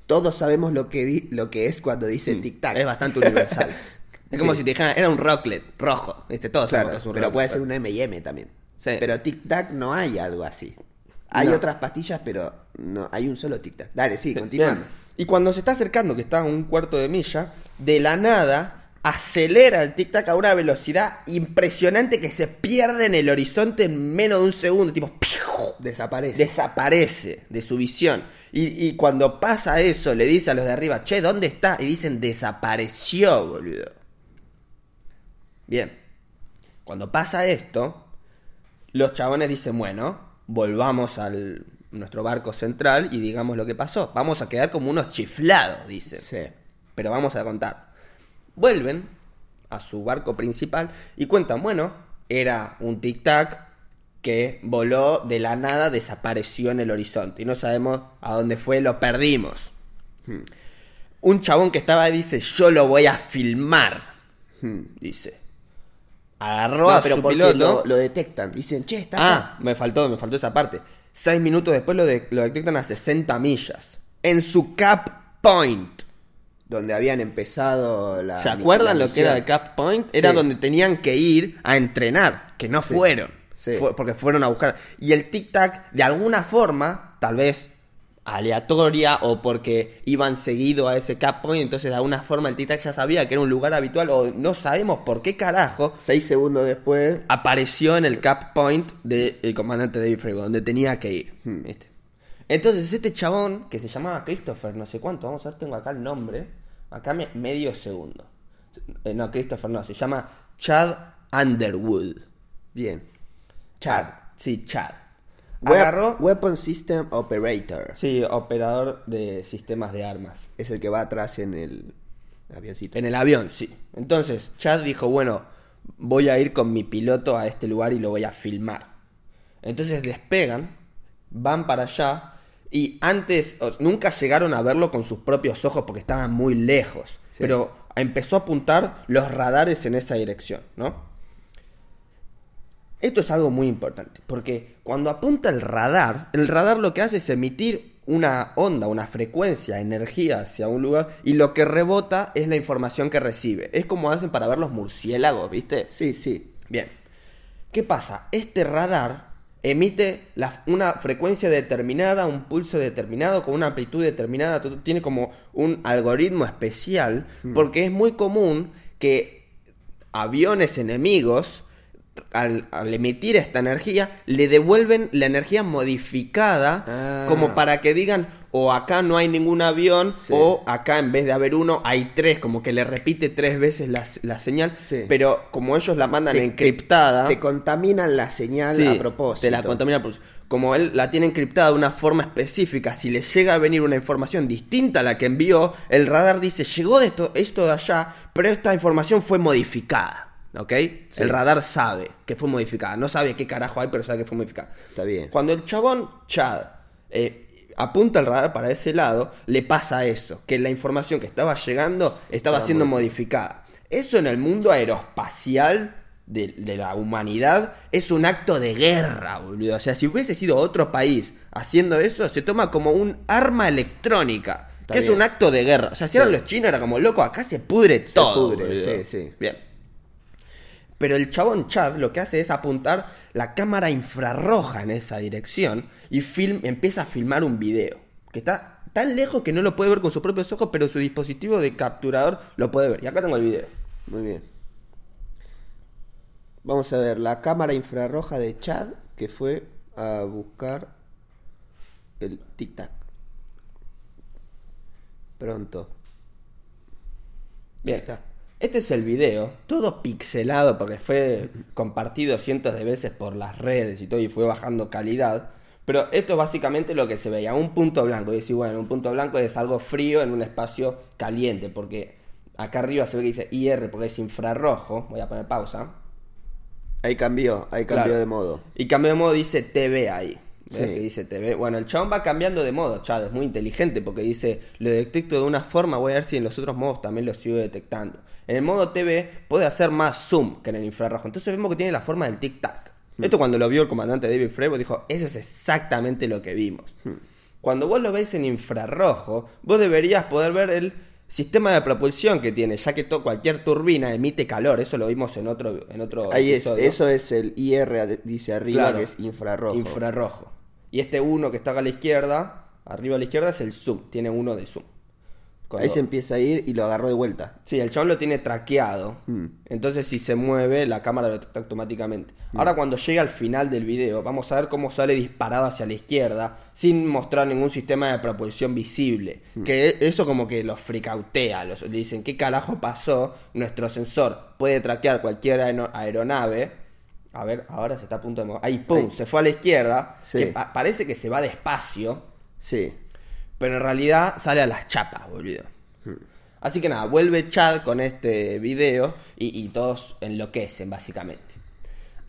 todos sabemos lo que, di- lo que es cuando dice tic-tac. Mm, Es bastante universal. Es como Sí. si te dijeran, era un rocklet rojo. ¿viste? Todos Claro, sabemos que es un pero puede ser un M&M también. Sí. Pero tic-tac no hay algo así. Hay No. otras pastillas, pero no hay un solo tic-tac. Dale, sí, continuando. Bien. Y cuando se está acercando, que está a un cuarto de milla, de la nada acelera el tic-tac a una velocidad impresionante que se pierde en el horizonte en menos de un segundo. Tipo, ¡piu! Desaparece. desaparece de su visión. Y, y cuando pasa eso, le dice a los de arriba, che, ¿dónde está? Y dicen, desapareció, boludo. Bien. Cuando pasa esto, los chabones dicen, bueno, volvamos al nuestro barco central y digamos lo que pasó. Vamos a quedar como unos chiflados, dicen. Sí. Pero vamos a contar. Vuelven a su barco principal y cuentan, bueno, era un tic-tac que voló de la nada, desapareció en el horizonte y no sabemos a dónde fue, lo perdimos. Hmm. Un chabón que estaba ahí dice, yo lo voy a filmar. Hmm, dice. Agarró No, a pero su porque piloto. lo, lo detectan. Dicen, che, está Ah, acá. me faltó, me faltó esa parte. Seis minutos después lo, de- lo detectan a 60 millas. En su cap point. Donde habían empezado la. ¿Se acuerdan la lo que era el. Cap Point? Era Sí. donde tenían que ir a entrenar, que no Sí. fueron. Sí. Fue- porque fueron a buscar. Y el Tic Tac, de alguna forma, tal vez aleatoria o porque iban seguido a ese Cap Point, entonces de alguna forma el Tic Tac ya sabía que era un lugar habitual o no sabemos por qué carajo Seis segundos después. apareció en el Cap Point del comandante David Frego, donde tenía que ir. Hmm. ¿viste? Entonces este chabón, que se llamaba Christopher, no sé cuánto, vamos a ver, tengo acá el nombre, acá me, medio segundo. Eh, no, Christopher no, se llama Chad Underwood. Bien. Chad. Sí, Chad. Agarró, Weapon System Operator. sí, operador de sistemas de armas. Es el que va atrás en el avioncito. En el avión, sí. Entonces, Chad dijo, bueno, voy a ir con mi piloto a este lugar y lo voy a filmar. Entonces despegan, van para allá y antes, nunca llegaron a verlo con sus propios ojos porque estaban muy lejos. Sí. Pero empezó a apuntar los radares en esa dirección, ¿no? Esto es algo muy importante, porque cuando apunta el radar, el radar lo que hace es emitir una onda, una frecuencia, energía hacia un lugar, y lo que rebota es la información que recibe. Es como hacen para ver los murciélagos, ¿viste? Sí, sí. Bien. ¿Qué pasa? Este radar emite la- una frecuencia determinada, un pulso determinado, con una amplitud determinada, tiene como un algoritmo especial, porque es muy común que aviones enemigos, al, al emitir esta energía, le devuelven la energía modificada, Ah. como para que digan, o acá no hay ningún avión, Sí. o acá en vez de haber uno, hay tres, como que le repite tres veces la, la señal, Sí. pero como ellos la mandan Te- encriptada, Te contaminan la señal sí, a propósito. te la contamina por- Como él la tiene encriptada de una forma específica, si le llega a venir una información distinta a la que envió, el radar dice, llegó de esto, esto de allá, pero esta información fue modificada. ¿Ok? El radar sabe que fue modificada. No sabe qué carajo hay, pero sabe que fue modificada. Está bien. Cuando el chabón Chad eh, apunta el radar para ese lado, le pasa eso, que la información que estaba llegando estaba siendo modificada. Eso en el mundo aeroespacial de, de la humanidad es un acto de guerra, boludo. O sea, si hubiese sido otro país haciendo eso, se toma como un arma electrónica. Está que es un acto de guerra. O sea, si eran Sí. los chinos, era como loco, acá se pudre todo. pudre, boludo. sí, sí. Bien. Pero el chabón Chad lo que hace es apuntar la cámara infrarroja en esa dirección y film, empieza a filmar un video. Que está tan lejos que no lo puede ver con sus propios ojos, pero su dispositivo de capturador lo puede ver. Y acá tengo el video. Muy bien. Vamos a ver la cámara infrarroja de Chad que fue a buscar el tic tac. Pronto. Bien. Ahí está. Este es el video, todo pixelado porque fue compartido cientos de veces por las redes y todo y fue bajando calidad. Pero esto es básicamente lo que se veía, un punto blanco. Y decir, bueno, un punto blanco es algo frío en un espacio caliente, porque acá arriba se ve que dice IR porque es infrarrojo. Voy a poner pausa. Ahí cambió, ahí cambió Claro. de modo. Y cambió de modo, dice TV ahí. ¿Ves Sí. que dice TV? Bueno, el chabón va cambiando de modo, Chad, es muy inteligente porque dice, lo detecto de una forma, voy a ver si en los otros modos también lo sigo detectando. En el modo TV puede hacer más zoom que en el infrarrojo. Entonces vemos que tiene la forma del tic-tac. Hmm. Esto cuando lo vio el comandante David Frebo dijo, eso es exactamente lo que vimos. Hmm. Cuando vos lo ves en infrarrojo, vos deberías poder ver el sistema de propulsión que tiene, ya que to- cualquier turbina emite calor. Eso lo vimos en otro, en otro Ahí es, episodio. eso es el IR, dice arriba, Claro. que es infrarrojo. Infrarrojo. Y este uno que está acá a la izquierda, arriba a la izquierda, es el zoom. Tiene uno de zoom. Cuando- Ahí se empieza a ir y lo agarró de vuelta. Sí, el chabón lo tiene traqueado. Mm. Entonces, si se mueve, la cámara lo detecta automáticamente. Ahora, cuando llega al final del video, vamos a ver cómo sale disparado hacia la izquierda, sin mostrar ningún sistema de propulsión visible. Que e- eso, como que los fricautea. Los, le dicen, ¿qué carajo pasó? Nuestro sensor puede traquear cualquier aero- aeronave. A ver, ahora se está a punto de mover. Ahí, pum, Ahí. se fue a la izquierda. Sí. Que pa- parece que se va despacio. Sí. Pero en realidad sale a las chapas, boludo. Así que nada, vuelve Chad con este video y, y todos enloquecen, básicamente.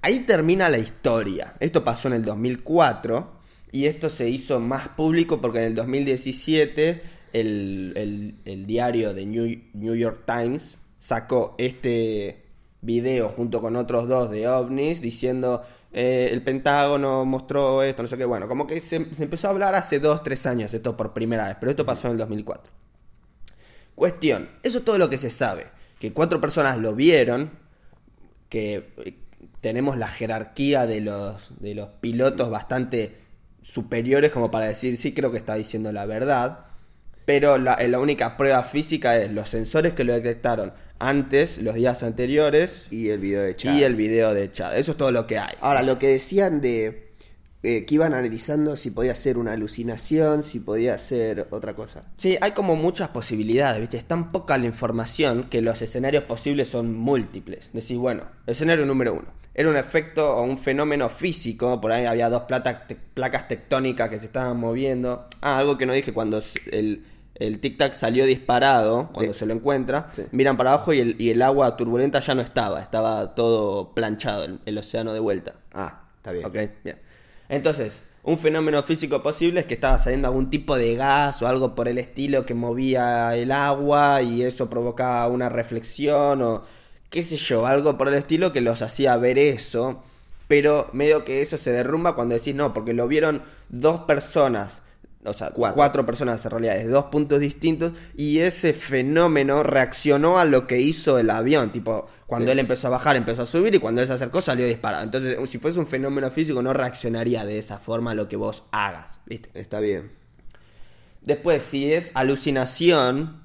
Ahí termina la historia. Esto pasó en el 2004 y esto se hizo más público porque en el 2017 el, el- el diario de New, New York Times sacó este video junto con otros dos de ovnis diciendo eh, el Pentágono mostró esto, no sé qué. Bueno, como que se, empezó a hablar hace dos, tres años esto por primera vez, pero esto pasó en el 2004. Cuestión, eso es todo lo que se sabe. Que cuatro personas lo vieron, que eh, tenemos la jerarquía de los, de los pilotos bastante superiores como para decir, sí, creo que está diciendo la verdad. Pero la, eh, la única prueba física es los sensores que lo detectaron antes, los días anteriores, Y el video de Chad. y el video de Chad. Eso es todo lo que hay. Ahora, lo que decían de eh, que iban analizando si podía ser una alucinación, si podía ser otra cosa. Sí, hay como muchas posibilidades, ¿viste? Es tan poca la información que los escenarios posibles son múltiples. Decís, bueno, escenario número uno. Era un efecto o un fenómeno físico, por ahí había dos placas tectónicas que se estaban moviendo. Ah, algo que no dije, cuando s- el, el tic-tac salió disparado, cuando Sí. se lo encuentra, Sí. miran para abajo y el, y el agua turbulenta ya no estaba, estaba todo planchado, el, el océano de vuelta. Ah, está bien. Ok, bien. Entonces, un fenómeno físico posible es que estaba saliendo algún tipo de gas o algo por el estilo que movía el agua y eso provocaba una reflexión o qué sé yo, algo por el estilo que los hacía ver eso, pero medio que eso se derrumba cuando decís no, porque lo vieron dos personas. O sea, Cuatro. cuatro. personas en realidad, de dos puntos distintos, y ese fenómeno reaccionó a lo que hizo el avión. Tipo, cuando Sí. él empezó a bajar, empezó a subir, y cuando él se acercó, salió disparado. Entonces, si fuese un fenómeno físico, no reaccionaría de esa forma a lo que vos hagas, ¿viste? Está bien. Después, si es alucinación,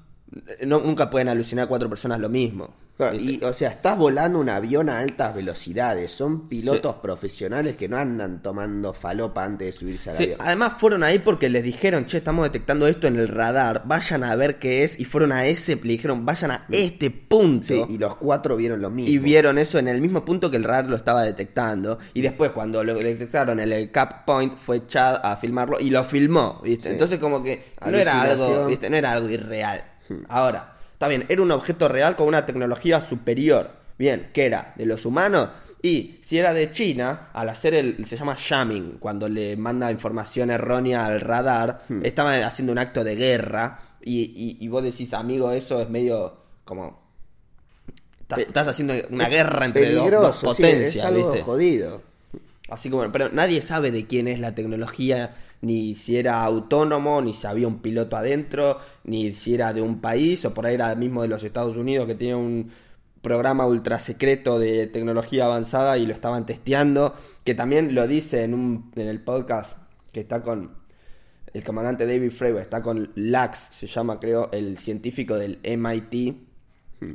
no, nunca pueden alucinar cuatro personas lo mismo. Y, o sea, estás volando un avión a altas velocidades. Son pilotos profesionales que no andan tomando falopa antes de subirse al Sí, avión. además fueron ahí porque les dijeron, che, estamos detectando esto en el radar, vayan a ver qué es, y fueron a ese, le dijeron, vayan a este punto. Y los cuatro vieron lo mismo. Y vieron eso en el mismo punto que el radar lo estaba detectando. Y después, cuando lo detectaron en el Cap Point, fue Chad a filmarlo y lo filmó, ¿viste? Entonces, como que no era algo. No era algo irreal. Ahora, está bien, era un objeto real con una tecnología superior. Bien, que era de los humanos. Y si era de China, al hacer el. se llama jamming, cuando le manda información errónea al radar, estaban haciendo un acto de guerra. Y, y- y vos decís, amigo, eso es medio como. Estás, Pe- estás haciendo una guerra entre dos, sí, potencias, es algo ¿viste? jodido. Así como, pero nadie sabe de quién es la tecnología, ni si era autónomo, ni si había un piloto adentro, ni si era de un país, o por ahí era mismo de los Estados Unidos que tenía un programa ultra secreto de tecnología avanzada y lo estaban testeando, que también lo dice en, un, en el podcast que está con el comandante David Fravor, está con Lax, se llama creo, el científico del MIT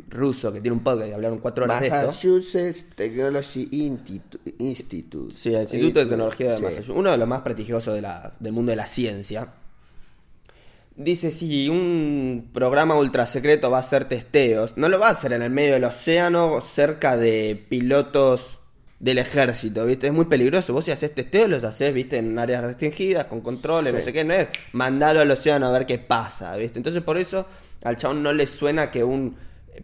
ruso, que tiene un podcast y hablaron cuatro horas de esto. Massachusetts Technology Institu- Institute. Sí, el Instituto de. Tecnología de Sí. Massachusetts, uno de los más prestigiosos de la- del mundo de la ciencia. Dice, si un programa ultra secreto va a hacer testeos, no lo va a hacer en el medio del océano, cerca de pilotos del ejército, ¿viste? Es muy peligroso. Vos si haces testeos, los haces, ¿viste? En áreas restringidas, con controles, no sé qué, no es mandalo al océano a ver qué pasa, ¿viste? Entonces por eso al chabón no le suena que un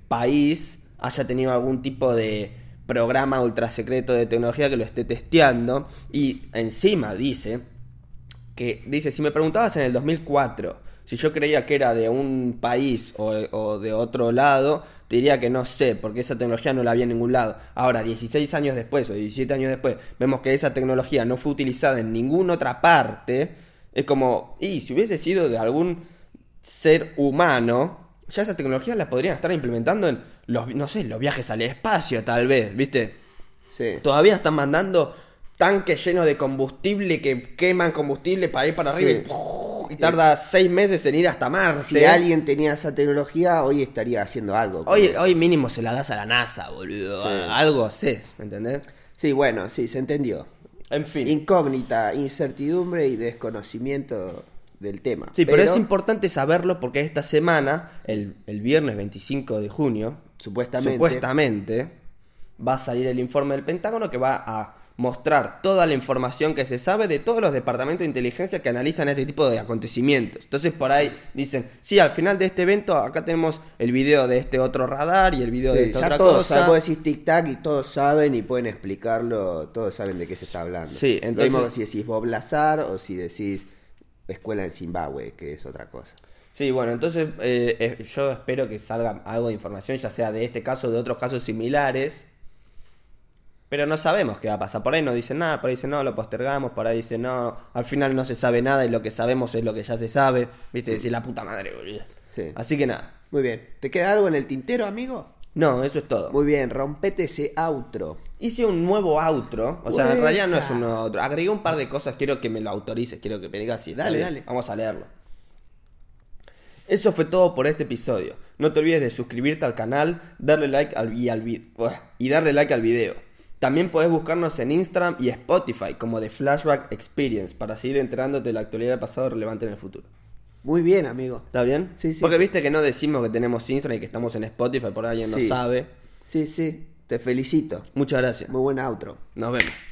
país haya tenido algún tipo de programa ultra secreto de tecnología que lo esté testeando y encima dice que dice, si me preguntabas en el 2004 si yo creía que era de un país o, o de otro lado, te diría que no sé, porque esa tecnología no la había en ningún lado. Ahora, 16 años después o 17 años después, vemos que esa tecnología no fue utilizada en ninguna otra parte. Es como, y si hubiese sido de algún ser humano, ya esa tecnología la podrían estar implementando en los, no sé, los viajes al espacio tal vez, ¿viste? Sí. Todavía están mandando tanques llenos de combustible que queman combustible para ir para arriba Sí. y, ¡puf! y tarda seis meses en ir hasta Marte. Si alguien tenía esa tecnología, hoy estaría haciendo algo. Hoy, eso. hoy mínimo se la das a la NASA, boludo. Sí. Algo haces, ¿me entendés? Sí, bueno, sí, se entendió. En fin. Incógnita, incertidumbre y desconocimiento del tema. Sí, pero, es importante saberlo porque esta semana, el, el viernes 25 de junio, Supuestamente. supuestamente, va a salir el informe del Pentágono que va a mostrar toda la información que se sabe de todos los departamentos de inteligencia que analizan este tipo de acontecimientos. Entonces por ahí dicen, sí, al final de este evento acá tenemos el video de este otro radar y el video de esta ya otra todos cosa. saben, vos decís tic-tac y todos saben y pueden explicarlo, todos saben de qué se está hablando. Sí, Lo entonces- mismo si decís Bob Lazar o si decís escuela en Zimbabue, que es otra cosa. Sí, bueno, entonces eh, eh, yo espero que salga algo de información, ya sea de este caso o de otros casos similares. Pero no sabemos qué va a pasar. Por ahí no dicen nada, por ahí dicen no, lo postergamos, por ahí dicen no, al final no se sabe nada y lo que sabemos es lo que ya se sabe. Viste, decir la puta madre, boludo. Sí. Así que nada. Muy bien. ¿Te queda algo en el tintero, amigo? No, eso es todo. Muy bien, rompete ese outro. Hice un nuevo outro, o sea, en realidad no es un nuevo outro. Agregué un par de cosas, quiero que me lo autorices, quiero que me digas está Dale, dale. Vamos a leerlo. Eso fue todo por este episodio. No te olvides de suscribirte al canal, darle like al, y, al darle like al video. También podés buscarnos en Instagram y Spotify como The Flashback Experience para seguir enterándote de la actualidad del pasado relevante en el futuro. Muy bien, amigo. ¿Está bien? Sí, sí. Porque viste que no decimos que tenemos Instagram y que estamos en Spotify, por ahí alguien Sí. no sabe. Sí, sí. Te felicito. Muchas gracias. Muy buen outro. Nos vemos.